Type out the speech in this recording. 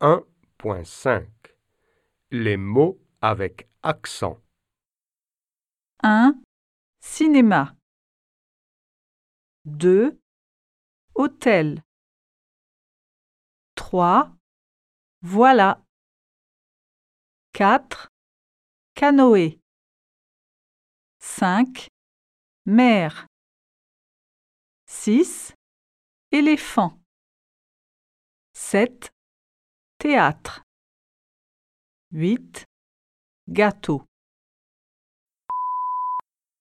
1.5 Les mots avec accent. 1. Cinéma. 2. Hôtel. 3. Voilà. 4. Canoë. 5. Mer. 6. Éléphant. 7. Théâtre. 8. Gâteau.